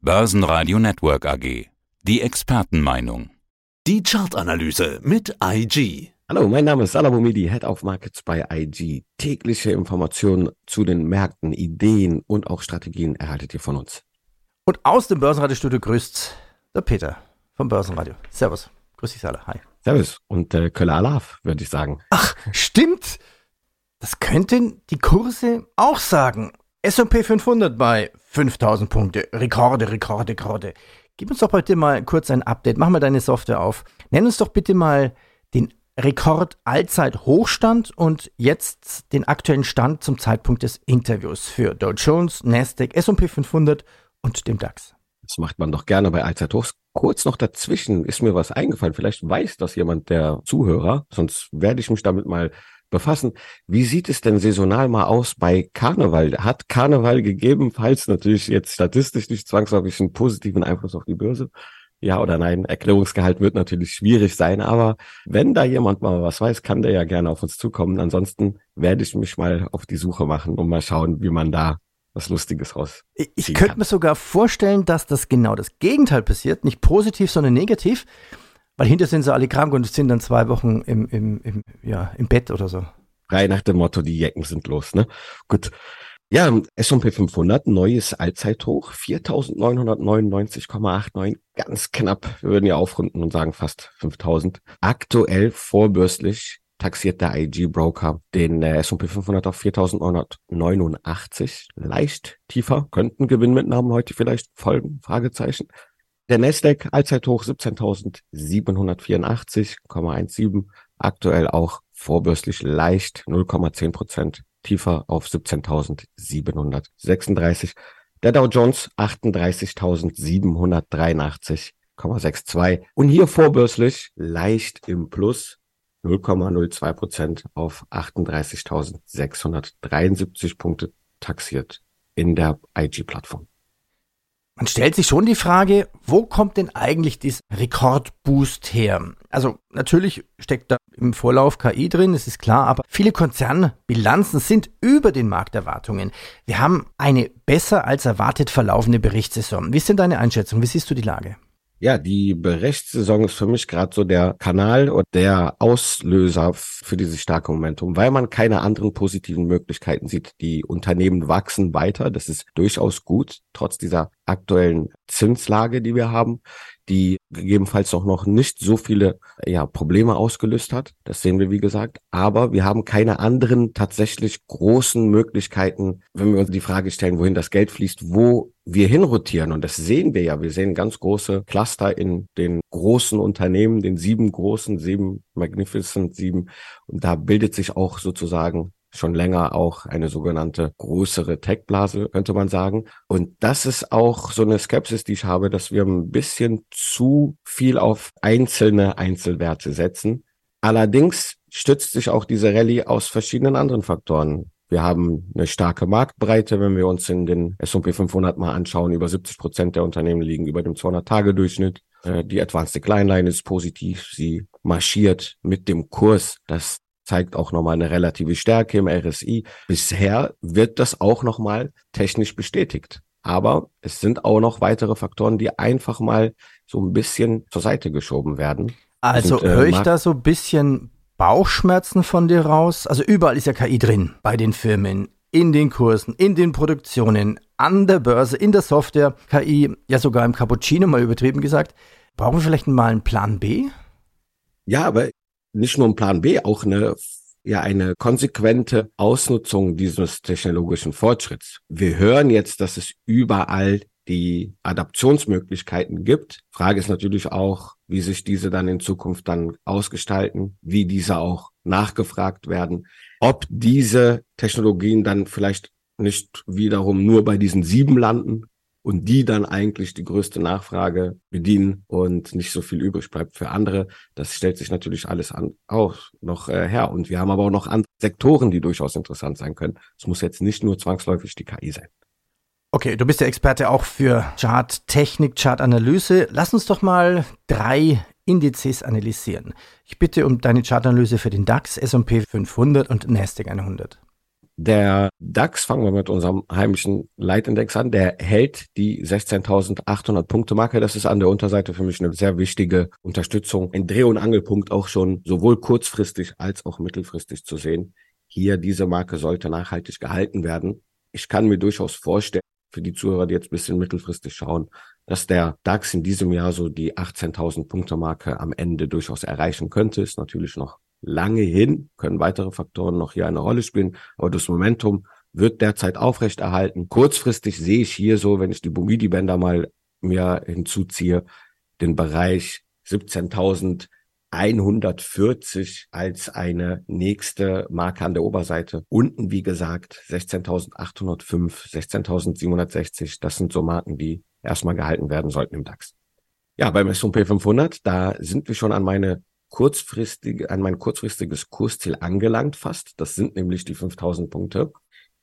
Börsenradio Network AG. Die Expertenmeinung. Die Chartanalyse mit IG. Hallo, mein Name ist Salah Boumidi, Head of Markets bei IG. Tägliche Informationen zu den Märkten, Ideen und auch Strategien erhaltet ihr von uns. Und aus dem Börsenradiostudio grüßt der Peter vom Börsenradio. Servus. Grüß dich, Salah. Hi. Servus und äh, Köller Alaf, würde ich sagen. Ach, stimmt. Das könnten die Kurse auch sagen. S&P 500 bei 5000 Punkte. Rekorde, Rekorde, Rekorde. Gib uns doch bitte mal kurz ein Update. Mach mal deine Software auf. Nenn uns doch bitte mal den Rekord Allzeit-Hochstand und jetzt den aktuellen Stand zum Zeitpunkt des Interviews für Dow Jones, Nasdaq, S&P 500 und dem DAX. Das macht man doch gerne bei Allzeithochs. Kurz noch dazwischen ist mir was eingefallen. Vielleicht weiß das jemand der Zuhörer, sonst werde ich mich damit mal befassen. Wie sieht es denn saisonal mal aus bei Karneval? Hat Karneval gegebenenfalls natürlich jetzt statistisch nicht zwangsläufig einen positiven Einfluss auf die Börse? Ja oder nein? Erklärungsgehalt wird natürlich schwierig sein, aber wenn da jemand mal was weiß, kann der ja gerne auf uns zukommen. Ansonsten werde ich mich mal auf die Suche machen und mal schauen, wie man da was Lustiges raus. Ich könnte mir sogar vorstellen, dass das genau das Gegenteil passiert, nicht positiv, sondern negativ. Weil hinter sind sie alle krank und sind dann zwei Wochen im, im, im, ja, im Bett oder so. Frei nach dem Motto, die Jecken sind los, ne? Gut. Ja, S&P 500, neues Allzeithoch, 4.999,89, ganz knapp. Wir würden ja aufrunden und sagen fast 5.000. Aktuell vorbörslich taxiert der IG Broker den äh, S&P 500 auf 4.989, leicht tiefer, könnten Gewinnmitnahmen heute vielleicht folgen, Fragezeichen. Der Nasdaq Allzeithoch 17.784,17, aktuell auch vorbörslich leicht 0,10 Prozent tiefer auf 17.736. Der Dow Jones 38.783,62 und hier vorbörslich leicht im Plus 0,02 Prozent auf 38.673 Punkte taxiert in der IG-Plattform. Man stellt sich schon die Frage, wo kommt denn eigentlich dieser Rekordboost her? Also natürlich steckt da im Vorlauf KI drin, das ist klar, aber viele Konzernbilanzen sind über den Markterwartungen. Wir haben eine besser als erwartet verlaufende Berichtssaison. Wie ist denn deine Einschätzung? Wie siehst du die Lage? Ja, die Berichtssaison ist für mich gerade so der Kanal und der Auslöser für dieses starke Momentum, weil man keine anderen positiven Möglichkeiten sieht. Die Unternehmen wachsen weiter, das ist durchaus gut, trotz dieser aktuellen Zinslage, die wir haben die gegebenenfalls auch noch nicht so viele ja, Probleme ausgelöst hat. Das sehen wir, wie gesagt. Aber wir haben keine anderen tatsächlich großen Möglichkeiten, wenn wir uns die Frage stellen, wohin das Geld fließt, wo wir hinrotieren. Und das sehen wir ja. Wir sehen ganz große Cluster in den großen Unternehmen, den sieben großen, sieben Magnificent sieben. Und da bildet sich auch sozusagen schon länger auch eine sogenannte größere Tech-Blase, könnte man sagen. Und das ist auch so eine Skepsis, die ich habe, dass wir ein bisschen zu viel auf einzelne Einzelwerte setzen. Allerdings stützt sich auch diese Rallye aus verschiedenen anderen Faktoren. Wir haben eine starke Marktbreite, wenn wir uns in den S&P 500 mal anschauen. Über 70 Prozent der Unternehmen liegen über dem 200-Tage-Durchschnitt. Äh, die Advanced Decline Line ist positiv. Sie marschiert mit dem Kurs. Das zeigt auch nochmal eine relative Stärke im RSI. Bisher wird das auch nochmal technisch bestätigt. Aber es sind auch noch weitere Faktoren, die einfach mal so ein bisschen zur Seite geschoben werden. Also äh, höre ich da so ein bisschen Bauchschmerzen von dir raus? Also überall ist ja KI drin, bei den Firmen, in den Kursen, in den Produktionen, an der Börse, in der Software, KI, ja sogar im Cappuccino mal übertrieben gesagt. Brauchen wir vielleicht mal einen Plan B? Ja, aber nicht nur ein Plan B, auch eine ja eine konsequente Ausnutzung dieses technologischen Fortschritts. Wir hören jetzt, dass es überall die Adaptionsmöglichkeiten gibt. Frage ist natürlich auch, wie sich diese dann in Zukunft dann ausgestalten, wie diese auch nachgefragt werden, ob diese Technologien dann vielleicht nicht wiederum nur bei diesen sieben landen, und die dann eigentlich die größte Nachfrage bedienen und nicht so viel übrig bleibt für andere. Das stellt sich natürlich alles an, auch noch äh, her. Und wir haben aber auch noch andere Sektoren, die durchaus interessant sein können. Es muss jetzt nicht nur zwangsläufig die KI sein. Okay, du bist der Experte auch für Charttechnik, Chartanalyse. Lass uns doch mal drei Indizes analysieren. Ich bitte um deine Chartanalyse für den DAX, S&P 500 und Nasdaq 100. Der DAX, fangen wir mit unserem heimischen Leitindex an, der hält die 16.800 Punkte Marke. Das ist an der Unterseite für mich eine sehr wichtige Unterstützung. Ein Dreh- und Angelpunkt auch schon sowohl kurzfristig als auch mittelfristig zu sehen. Hier diese Marke sollte nachhaltig gehalten werden. Ich kann mir durchaus vorstellen, für die Zuhörer, die jetzt ein bisschen mittelfristig schauen, dass der DAX in diesem Jahr so die 18.000 Punkte Marke am Ende durchaus erreichen könnte. Ist natürlich noch lange hin, können weitere Faktoren noch hier eine Rolle spielen, aber das Momentum wird derzeit aufrechterhalten. Kurzfristig sehe ich hier so, wenn ich die Bumidi-Bänder mal mir hinzuziehe, den Bereich 17.140 als eine nächste Marke an der Oberseite. Unten, wie gesagt, 16.805, 16.760. Das sind so Marken, die erstmal gehalten werden sollten im DAX. Ja, beim S&P 500, da sind wir schon an meine kurzfristige, an mein kurzfristiges Kursziel angelangt fast. Das sind nämlich die 5000 Punkte.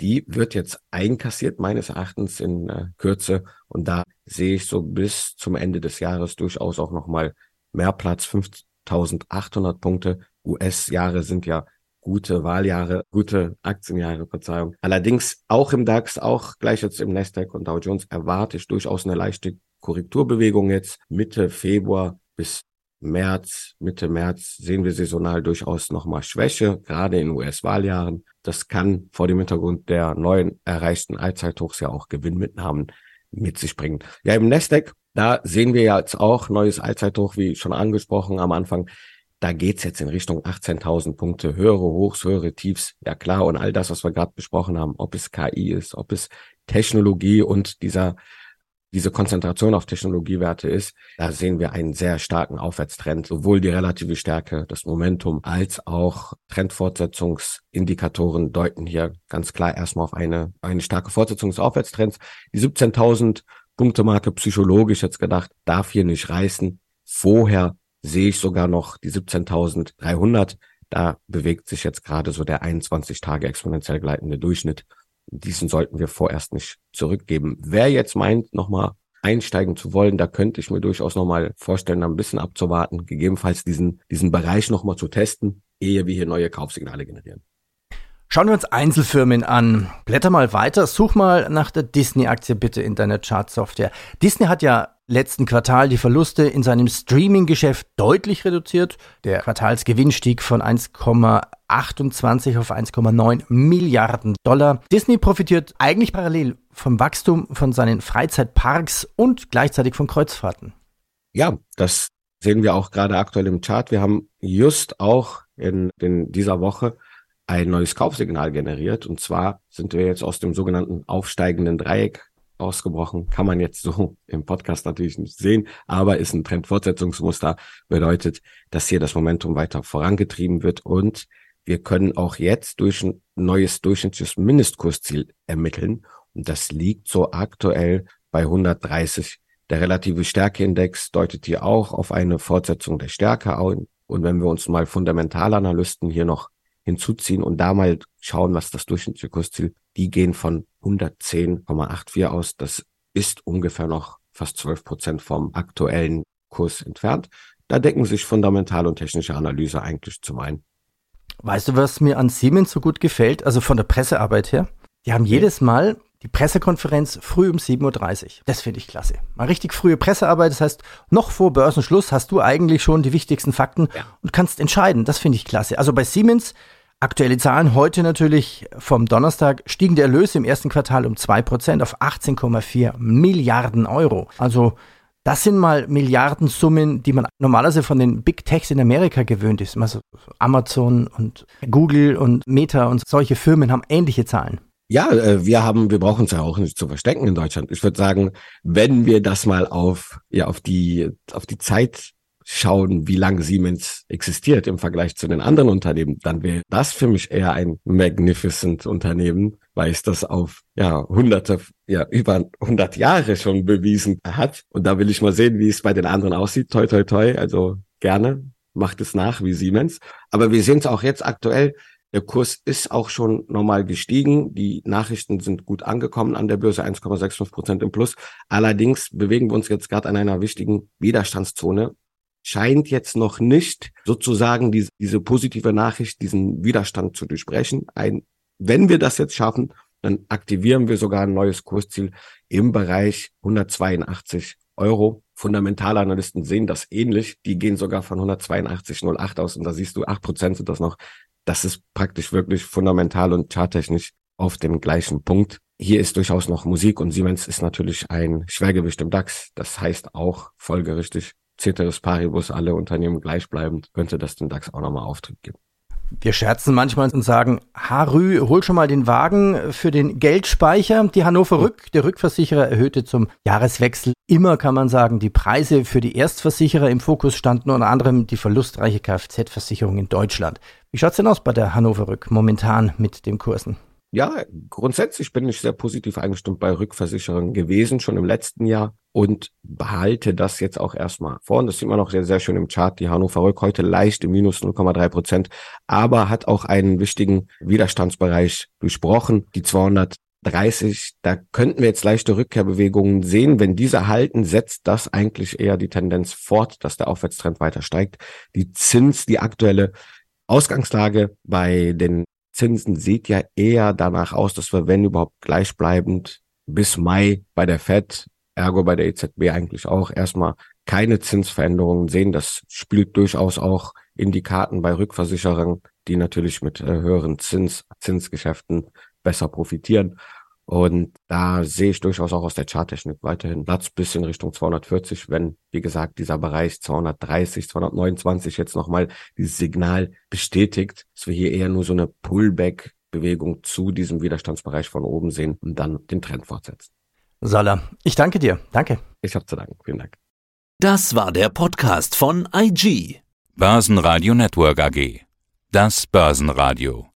Die wird jetzt einkassiert meines Erachtens in äh, Kürze und da sehe ich so bis zum Ende des Jahres durchaus auch nochmal mehr Platz. 5800 Punkte. US-Jahre sind ja gute Wahljahre, gute Aktienjahre, Verzeihung. Allerdings auch im DAX, auch gleich jetzt im Nasdaq und Dow Jones erwarte ich durchaus eine leichte Korrekturbewegung jetzt Mitte Februar bis März, Mitte März sehen wir saisonal durchaus nochmal Schwäche, gerade in US-Wahljahren. Das kann vor dem Hintergrund der neuen erreichten Allzeithochs ja auch Gewinnmitnahmen mit sich bringen. Ja, im Nasdaq, da sehen wir ja jetzt auch neues Allzeithoch, wie schon angesprochen am Anfang. Da geht's jetzt in Richtung 18.000 Punkte, höhere Hochs, höhere Tiefs. Ja klar, und all das, was wir gerade besprochen haben, ob es KI ist, ob es Technologie und dieser diese Konzentration auf Technologiewerte ist, da sehen wir einen sehr starken Aufwärtstrend, sowohl die relative Stärke, das Momentum, als auch Trendfortsetzungsindikatoren deuten hier ganz klar erstmal auf eine, eine starke Fortsetzung des Aufwärtstrends. Die 17.000 Punkte Marke psychologisch jetzt gedacht, darf hier nicht reißen. Vorher sehe ich sogar noch die 17.300. Da bewegt sich jetzt gerade so der 21 Tage exponentiell gleitende Durchschnitt diesen sollten wir vorerst nicht zurückgeben. Wer jetzt meint, nochmal einsteigen zu wollen, da könnte ich mir durchaus nochmal vorstellen, ein bisschen abzuwarten, gegebenenfalls diesen, diesen Bereich nochmal zu testen, ehe wir hier neue Kaufsignale generieren. Schauen wir uns Einzelfirmen an. Blätter mal weiter, such mal nach der Disney-Aktie bitte in deiner Chartsoftware. Disney hat ja letzten Quartal die Verluste in seinem Streaming-Geschäft deutlich reduziert. Der Quartalsgewinn stieg von 1,28 auf 1,9 Milliarden Dollar. Disney profitiert eigentlich parallel vom Wachstum von seinen Freizeitparks und gleichzeitig von Kreuzfahrten. Ja, das sehen wir auch gerade aktuell im Chart. Wir haben just auch in, in dieser Woche ein neues Kaufsignal generiert. Und zwar sind wir jetzt aus dem sogenannten aufsteigenden Dreieck ausgebrochen. Kann man jetzt so im Podcast natürlich nicht sehen, aber ist ein Trendfortsetzungsmuster. Bedeutet, dass hier das Momentum weiter vorangetrieben wird und wir können auch jetzt durch ein neues durchschnittliches Mindestkursziel ermitteln. Und das liegt so aktuell bei 130. Der relative Stärkeindex deutet hier auch auf eine Fortsetzung der Stärke Und wenn wir uns mal Fundamentalanalysten hier noch hinzuziehen und da mal schauen, was das durchschnittliche Kursziel die gehen von 110,84 aus. Das ist ungefähr noch fast 12 Prozent vom aktuellen Kurs entfernt. Da decken sich fundamentale und technische Analyse eigentlich zum einen. Weißt du, was mir an Siemens so gut gefällt? Also von der Pressearbeit her. Die haben jedes Mal die Pressekonferenz früh um 7.30 Uhr. Das finde ich klasse. Mal richtig frühe Pressearbeit. Das heißt, noch vor Börsenschluss hast du eigentlich schon die wichtigsten Fakten ja. und kannst entscheiden. Das finde ich klasse. Also bei Siemens Aktuelle Zahlen heute natürlich vom Donnerstag stiegen der Erlös im ersten Quartal um 2% auf 18,4 Milliarden Euro. Also das sind mal Milliardensummen, die man normalerweise von den Big Techs in Amerika gewöhnt ist. Also Amazon und Google und Meta und solche Firmen haben ähnliche Zahlen. Ja, äh, wir haben, wir brauchen es ja auch nicht zu verstecken in Deutschland. Ich würde sagen, wenn wir das mal auf, ja, auf die, auf die Zeit schauen, wie lange Siemens existiert im Vergleich zu den anderen Unternehmen, dann wäre das für mich eher ein magnificent Unternehmen, weil es das auf ja hunderte, ja über 100 Jahre schon bewiesen hat. Und da will ich mal sehen, wie es bei den anderen aussieht. Toi, toi, toi. Also gerne macht es nach wie Siemens. Aber wir sehen es auch jetzt aktuell. Der Kurs ist auch schon normal gestiegen. Die Nachrichten sind gut angekommen an der Börse, 1,65 Prozent im Plus. Allerdings bewegen wir uns jetzt gerade an einer wichtigen Widerstandszone scheint jetzt noch nicht sozusagen diese, diese positive Nachricht, diesen Widerstand zu durchbrechen. Ein wenn wir das jetzt schaffen, dann aktivieren wir sogar ein neues Kursziel im Bereich 182 Euro. Fundamentalanalysten sehen das ähnlich. Die gehen sogar von 182,08 aus und da siehst du, acht Prozent sind das noch. Das ist praktisch wirklich fundamental und charttechnisch auf dem gleichen Punkt. Hier ist durchaus noch Musik und Siemens ist natürlich ein Schwergewicht im DAX. Das heißt auch folgerichtig, Ceteris Paribus, alle Unternehmen gleichbleibend, könnte das den DAX auch nochmal Auftrieb geben. Wir scherzen manchmal und sagen, Harry, hol schon mal den Wagen für den Geldspeicher. Die Hannover Rück, der Rückversicherer, erhöhte zum Jahreswechsel immer, kann man sagen, die Preise für die Erstversicherer. Im Fokus standen unter anderem die verlustreiche Kfz-Versicherung in Deutschland. Wie schaut's denn aus bei der Hannover Rück momentan mit den Kursen? Ja, grundsätzlich bin ich sehr positiv eingestimmt bei Rückversicherungen gewesen, schon im letzten Jahr und behalte das jetzt auch erstmal vor. Und das sieht man auch sehr, sehr schön im Chart. Die Hannover Rück heute leicht im Minus 0,3 Prozent, aber hat auch einen wichtigen Widerstandsbereich durchbrochen. Die 230, da könnten wir jetzt leichte Rückkehrbewegungen sehen. Wenn diese halten, setzt das eigentlich eher die Tendenz fort, dass der Aufwärtstrend weiter steigt. Die Zins, die aktuelle Ausgangslage bei den Zinsen sieht ja eher danach aus, dass wir, wenn überhaupt, gleichbleibend bis Mai bei der Fed, ergo bei der EZB eigentlich auch erstmal keine Zinsveränderungen sehen. Das spielt durchaus auch in die Karten bei Rückversicherern, die natürlich mit äh, höheren Zins, Zinsgeschäften besser profitieren. Und da sehe ich durchaus auch aus der Charttechnik weiterhin Platz bis in Richtung 240, wenn, wie gesagt, dieser Bereich 230, 229 jetzt nochmal dieses Signal bestätigt, dass wir hier eher nur so eine Pullback-Bewegung zu diesem Widerstandsbereich von oben sehen und dann den Trend fortsetzen. Sala, ich danke dir. Danke. Ich habe zu danken. Vielen Dank. Das war der Podcast von IG. Börsenradio Network AG. Das Börsenradio.